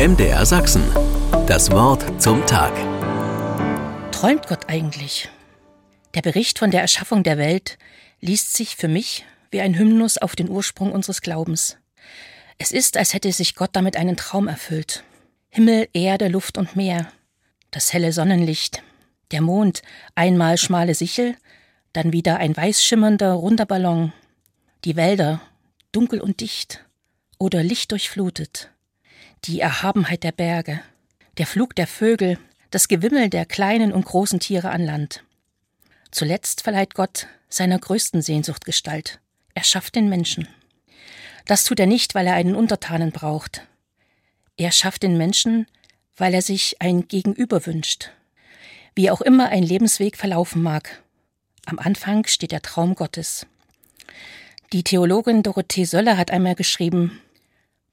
MDR Sachsen. Das Wort zum Tag. Träumt Gott eigentlich? Der Bericht von der Erschaffung der Welt liest sich für mich wie ein Hymnus auf den Ursprung unseres Glaubens. Es ist, als hätte sich Gott damit einen Traum erfüllt. Himmel, Erde, Luft und Meer, das helle Sonnenlicht, der Mond, einmal schmale Sichel, dann wieder ein weiß schimmernder, runder Ballon, die Wälder, dunkel und dicht oder lichtdurchflutet, die Erhabenheit der Berge, der Flug der Vögel, das Gewimmel der kleinen und großen Tiere an Land. Zuletzt verleiht Gott seiner größten Sehnsucht Gestalt. Er schafft den Menschen. Das tut er nicht, weil er einen Untertanen braucht. Er schafft den Menschen, weil er sich ein Gegenüber wünscht. Wie auch immer ein Lebensweg verlaufen mag. Am Anfang steht der Traum Gottes. Die Theologin Dorothee Söller hat einmal geschrieben,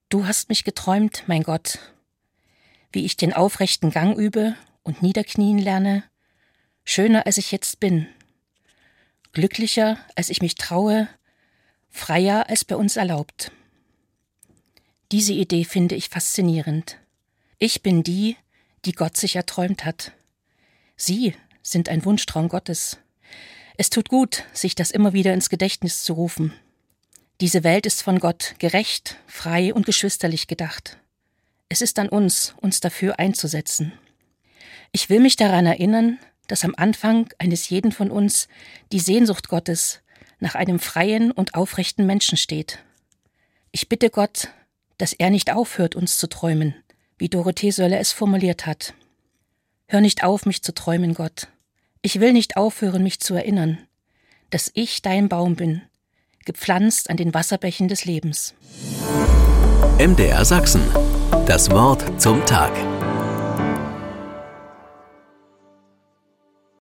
Du hast mich geträumt, mein Gott, wie ich den aufrechten Gang übe und niederknien lerne, schöner als ich jetzt bin, glücklicher als ich mich traue, freier als bei uns erlaubt. Diese Idee finde ich faszinierend. Ich bin die, die Gott sich erträumt hat. Sie sind ein Wunschtraum Gottes. Es tut gut, sich das immer wieder ins Gedächtnis zu rufen. Diese Welt ist von Gott gerecht, frei und geschwisterlich gedacht. Es ist an uns, uns dafür einzusetzen. Ich will mich daran erinnern, dass am Anfang eines jeden von uns die Sehnsucht Gottes nach einem freien und aufrechten Menschen steht. Ich bitte Gott, dass er nicht aufhört, uns zu träumen, wie Dorothee Sölle es formuliert hat. Hör nicht auf, mich zu träumen, Gott. Ich will nicht aufhören, mich zu erinnern, dass ich dein Baum bin, gepflanzt an den Wasserbächen des Lebens. MDR Sachsen. Das Wort zum Tag.